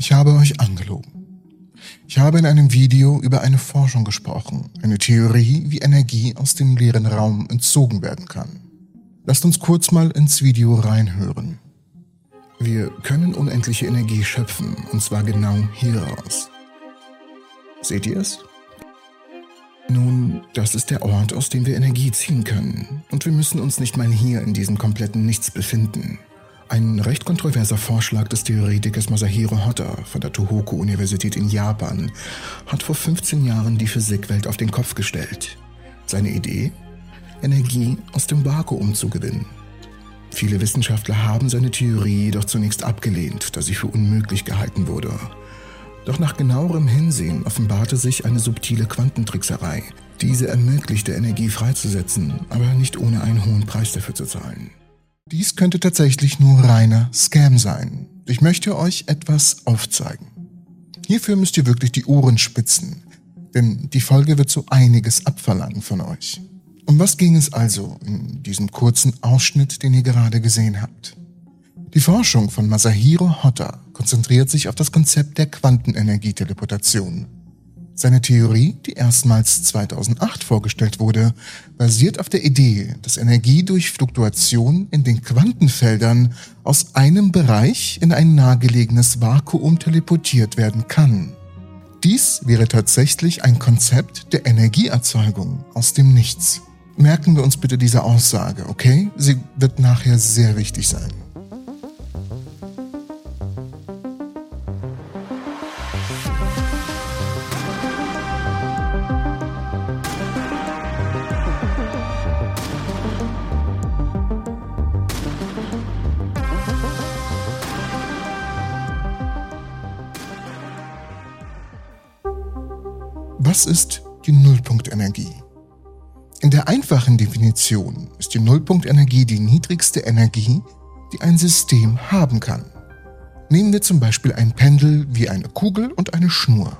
Ich habe euch angelogen. Ich habe in einem Video über eine Forschung gesprochen, eine Theorie, wie Energie aus dem leeren Raum entzogen werden kann. Lasst uns kurz mal ins Video reinhören. Wir können unendliche Energie schöpfen, und zwar genau hieraus. Seht ihr es? Nun, das ist der Ort, aus dem wir Energie ziehen können. Und wir müssen uns nicht mal hier in diesem kompletten Nichts befinden. Ein recht kontroverser Vorschlag des Theoretikers Masahiro Hotta von der Tohoku-Universität in Japan hat vor 15 Jahren die Physikwelt auf den Kopf gestellt. Seine Idee? Energie aus dem Vakuum zu gewinnen. Viele Wissenschaftler haben seine Theorie jedoch zunächst abgelehnt, da sie für unmöglich gehalten wurde. Doch nach genauerem Hinsehen offenbarte sich eine subtile Quantentrickserei. Diese ermöglichte Energie freizusetzen, aber nicht ohne einen hohen Preis dafür zu zahlen. Dies könnte tatsächlich nur reiner Scam sein. Ich möchte euch etwas aufzeigen. Hierfür müsst ihr wirklich die Ohren spitzen, denn die Folge wird so einiges abverlangen von euch. Um was ging es also in diesem kurzen Ausschnitt, den ihr gerade gesehen habt? Die Forschung von Masahiro Hotta konzentriert sich auf das Konzept der Quantenenergieteleportation seine Theorie, die erstmals 2008 vorgestellt wurde, basiert auf der Idee, dass Energie durch Fluktuation in den Quantenfeldern aus einem Bereich in ein nahegelegenes Vakuum teleportiert werden kann. Dies wäre tatsächlich ein Konzept der Energieerzeugung aus dem Nichts. Merken wir uns bitte diese Aussage, okay? Sie wird nachher sehr wichtig sein. Was ist die Nullpunktenergie? In der einfachen Definition ist die Nullpunktenergie die niedrigste Energie, die ein System haben kann. Nehmen wir zum Beispiel ein Pendel wie eine Kugel und eine Schnur.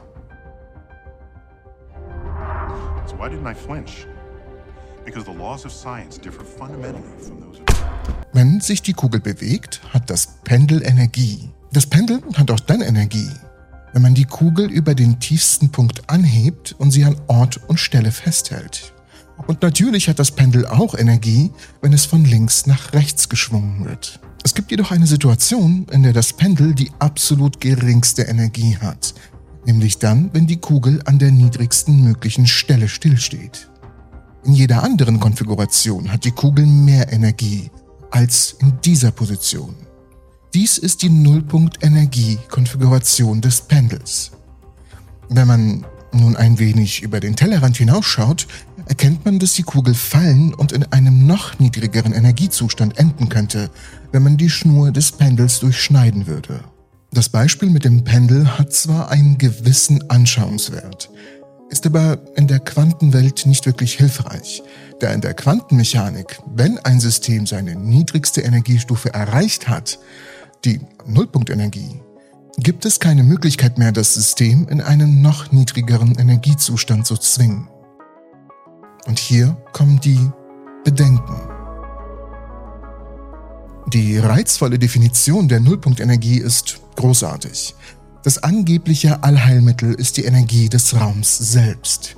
Wenn sich die Kugel bewegt, hat das Pendel Energie. Das Pendel hat auch dann Energie, wenn man die Kugel über den tiefsten Punkt anhebt und sie an Ort und Stelle festhält. Und natürlich hat das Pendel auch Energie, wenn es von links nach rechts geschwungen wird. Es gibt jedoch eine Situation, in der das Pendel die absolut geringste Energie hat, nämlich dann, wenn die Kugel an der niedrigsten möglichen Stelle stillsteht. In jeder anderen Konfiguration hat die Kugel mehr Energie als in dieser Position. Dies ist die Nullpunkt-Energie-Konfiguration des Pendels. Wenn man nun ein wenig über den Tellerrand hinausschaut, erkennt man, dass die Kugel fallen und in einem noch niedrigeren Energiezustand enden könnte, wenn man die Schnur des Pendels durchschneiden würde. Das Beispiel mit dem Pendel hat zwar einen gewissen Anschauungswert, ist aber in der Quantenwelt nicht wirklich hilfreich, da in der Quantenmechanik, wenn ein System seine niedrigste Energiestufe erreicht hat, die Nullpunktenergie, gibt es keine Möglichkeit mehr, das System in einen noch niedrigeren Energiezustand zu zwingen. Und hier kommen die Bedenken. Die reizvolle Definition der Nullpunktenergie ist großartig. Das angebliche Allheilmittel ist die Energie des Raums selbst.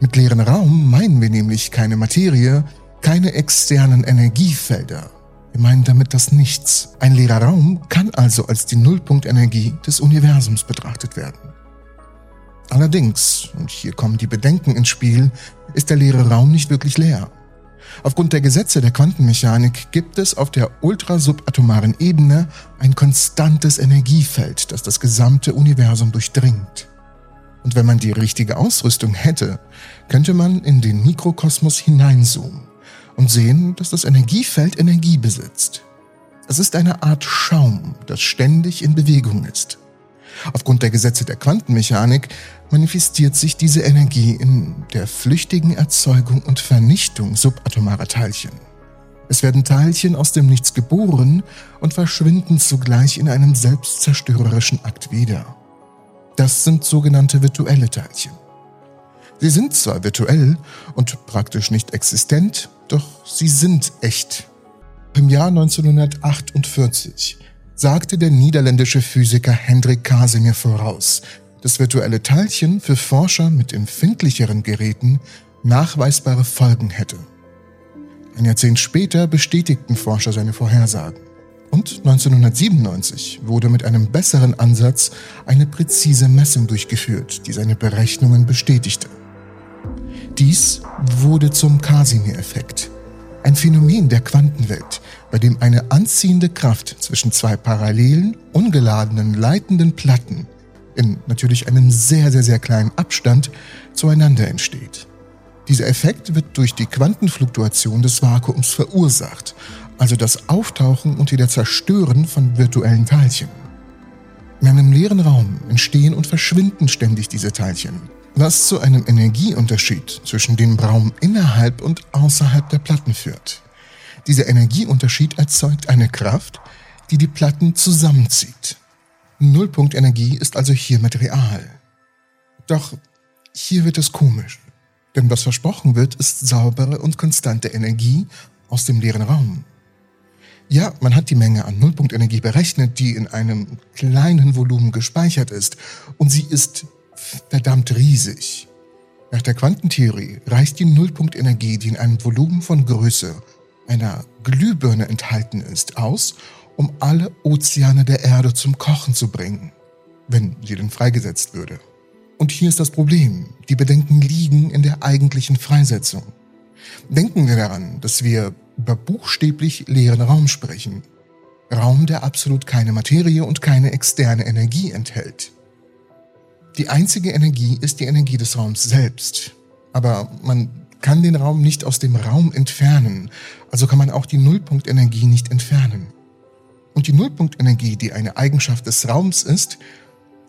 Mit leeren Raum meinen wir nämlich keine Materie, keine externen Energiefelder, wir meinen damit das Nichts. Ein leerer Raum kann also als die Nullpunktenergie des Universums betrachtet werden. Allerdings, und hier kommen die Bedenken ins Spiel, ist der leere Raum nicht wirklich leer. Aufgrund der Gesetze der Quantenmechanik gibt es auf der ultrasubatomaren Ebene ein konstantes Energiefeld, das das gesamte Universum durchdringt. Und wenn man die richtige Ausrüstung hätte, könnte man in den Mikrokosmos hineinzoomen und sehen, dass das Energiefeld Energie besitzt. Es ist eine Art Schaum, das ständig in Bewegung ist. Aufgrund der Gesetze der Quantenmechanik manifestiert sich diese Energie in der flüchtigen Erzeugung und Vernichtung subatomarer Teilchen. Es werden Teilchen aus dem Nichts geboren und verschwinden zugleich in einem selbstzerstörerischen Akt wieder. Das sind sogenannte virtuelle Teilchen. Sie sind zwar virtuell und praktisch nicht existent, doch sie sind echt. Im Jahr 1948 sagte der niederländische Physiker Hendrik Casimir voraus, dass virtuelle Teilchen für Forscher mit empfindlicheren Geräten nachweisbare Folgen hätte. Ein Jahrzehnt später bestätigten Forscher seine Vorhersagen. Und 1997 wurde mit einem besseren Ansatz eine präzise Messung durchgeführt, die seine Berechnungen bestätigte. Dies wurde zum Casimir-Effekt, ein Phänomen der Quantenwelt, bei dem eine anziehende Kraft zwischen zwei parallelen, ungeladenen, leitenden Platten in natürlich einem sehr, sehr, sehr kleinen Abstand zueinander entsteht. Dieser Effekt wird durch die Quantenfluktuation des Vakuums verursacht, also das Auftauchen und wieder Zerstören von virtuellen Teilchen. In einem leeren Raum entstehen und verschwinden ständig diese Teilchen, was zu einem Energieunterschied zwischen dem Raum innerhalb und außerhalb der Platten führt. Dieser Energieunterschied erzeugt eine Kraft, die die Platten zusammenzieht. Nullpunktenergie ist also hiermit real. Doch hier wird es komisch. Denn was versprochen wird, ist saubere und konstante Energie aus dem leeren Raum. Ja, man hat die Menge an Nullpunktenergie berechnet, die in einem kleinen Volumen gespeichert ist, und sie ist verdammt riesig. Nach der Quantentheorie reicht die Nullpunktenergie, die in einem Volumen von Größe einer Glühbirne enthalten ist, aus, um alle Ozeane der Erde zum Kochen zu bringen, wenn sie denn freigesetzt würde. Und hier ist das Problem. Die Bedenken liegen in der eigentlichen Freisetzung. Denken wir daran, dass wir über buchstäblich leeren Raum sprechen. Raum, der absolut keine Materie und keine externe Energie enthält. Die einzige Energie ist die Energie des Raums selbst. Aber man kann den Raum nicht aus dem Raum entfernen, also kann man auch die Nullpunktenergie nicht entfernen. Und die Nullpunktenergie, die eine Eigenschaft des Raums ist,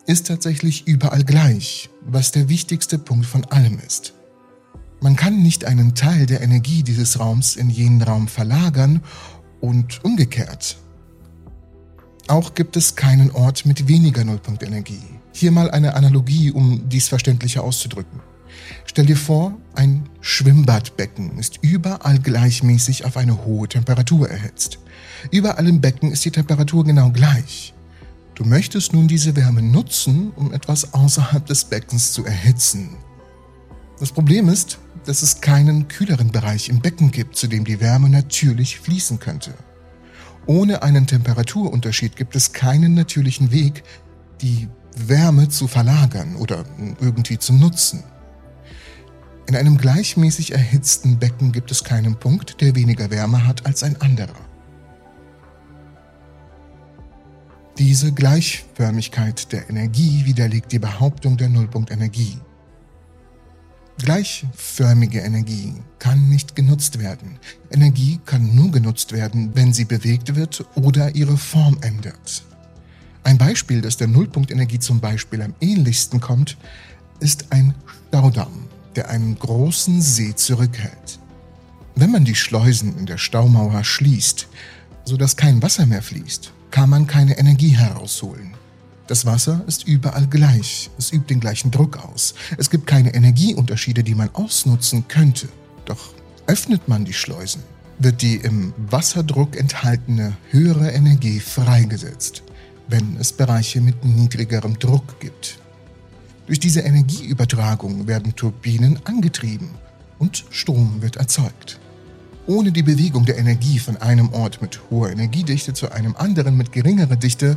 ist tatsächlich überall gleich, was der wichtigste Punkt von allem ist. Man kann nicht einen Teil der Energie dieses Raums in jenen Raum verlagern und umgekehrt. Auch gibt es keinen Ort mit weniger Nullpunktenergie. Hier mal eine Analogie, um dies verständlicher auszudrücken. Stell dir vor, ein Schwimmbadbecken ist überall gleichmäßig auf eine hohe Temperatur erhitzt. Überall im Becken ist die Temperatur genau gleich. Du möchtest nun diese Wärme nutzen, um etwas außerhalb des Beckens zu erhitzen. Das Problem ist, dass es keinen kühleren Bereich im Becken gibt, zu dem die Wärme natürlich fließen könnte. Ohne einen Temperaturunterschied gibt es keinen natürlichen Weg, die Wärme zu verlagern oder irgendwie zu nutzen. In einem gleichmäßig erhitzten Becken gibt es keinen Punkt, der weniger Wärme hat als ein anderer. Diese Gleichförmigkeit der Energie widerlegt die Behauptung der Nullpunktenergie. Gleichförmige Energie kann nicht genutzt werden. Energie kann nur genutzt werden, wenn sie bewegt wird oder ihre Form ändert. Ein Beispiel, das der Nullpunktenergie zum Beispiel am ähnlichsten kommt, ist ein Staudamm, der einen großen See zurückhält. Wenn man die Schleusen in der Staumauer schließt, sodass kein Wasser mehr fließt, kann man keine Energie herausholen. Das Wasser ist überall gleich, es übt den gleichen Druck aus. Es gibt keine Energieunterschiede, die man ausnutzen könnte. Doch öffnet man die Schleusen, wird die im Wasserdruck enthaltene höhere Energie freigesetzt, wenn es Bereiche mit niedrigerem Druck gibt. Durch diese Energieübertragung werden Turbinen angetrieben und Strom wird erzeugt. Ohne die Bewegung der Energie von einem Ort mit hoher Energiedichte zu einem anderen mit geringerer Dichte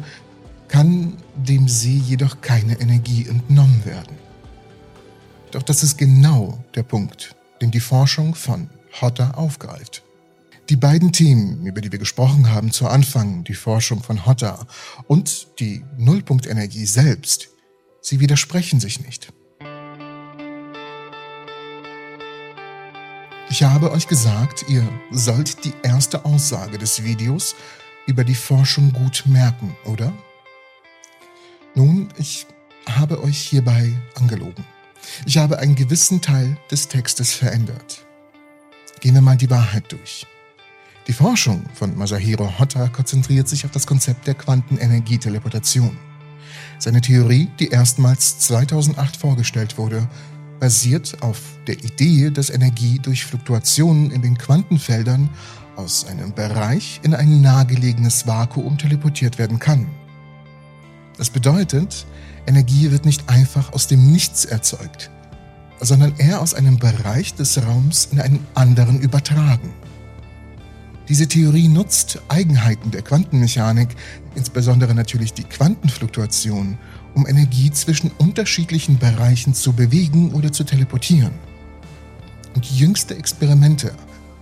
kann dem See jedoch keine Energie entnommen werden. Doch das ist genau der Punkt, den die Forschung von Hotter aufgreift. Die beiden Themen, über die wir gesprochen haben zu Anfang, die Forschung von Hotter und die Nullpunktenergie selbst, sie widersprechen sich nicht. Ich habe euch gesagt, ihr sollt die erste Aussage des Videos über die Forschung gut merken, oder? Nun, ich habe euch hierbei angelogen. Ich habe einen gewissen Teil des Textes verändert. Gehen wir mal die Wahrheit durch. Die Forschung von Masahiro Hotta konzentriert sich auf das Konzept der Quantenenergieteleportation. Seine Theorie, die erstmals 2008 vorgestellt wurde, basiert auf der Idee, dass Energie durch Fluktuationen in den Quantenfeldern aus einem Bereich in ein nahegelegenes Vakuum teleportiert werden kann. Das bedeutet, Energie wird nicht einfach aus dem Nichts erzeugt, sondern eher aus einem Bereich des Raums in einen anderen übertragen. Diese Theorie nutzt Eigenheiten der Quantenmechanik, insbesondere natürlich die Quantenfluktuation, um Energie zwischen unterschiedlichen Bereichen zu bewegen oder zu teleportieren. Und jüngste Experimente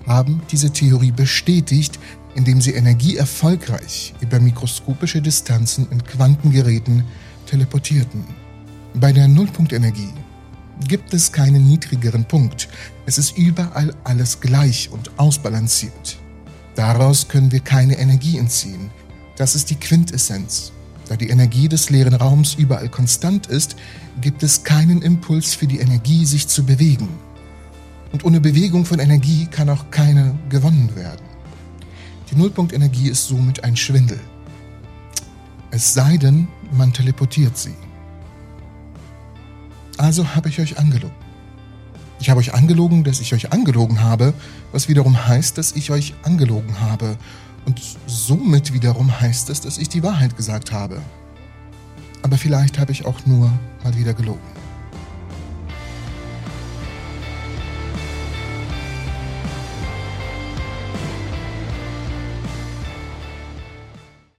haben diese Theorie bestätigt, indem sie Energie erfolgreich über mikroskopische Distanzen in Quantengeräten teleportierten. Bei der Nullpunktenergie gibt es keinen niedrigeren Punkt. Es ist überall alles gleich und ausbalanciert. Daraus können wir keine Energie entziehen. Das ist die Quintessenz. Da die Energie des leeren Raums überall konstant ist, gibt es keinen Impuls für die Energie, sich zu bewegen. Und ohne Bewegung von Energie kann auch keine gewonnen werden. Die Nullpunktenergie ist somit ein Schwindel. Es sei denn, man teleportiert sie. Also habe ich euch angelogen. Ich habe euch angelogen, dass ich euch angelogen habe, was wiederum heißt, dass ich euch angelogen habe. Und somit wiederum heißt es, dass ich die Wahrheit gesagt habe. Aber vielleicht habe ich auch nur mal wieder gelogen.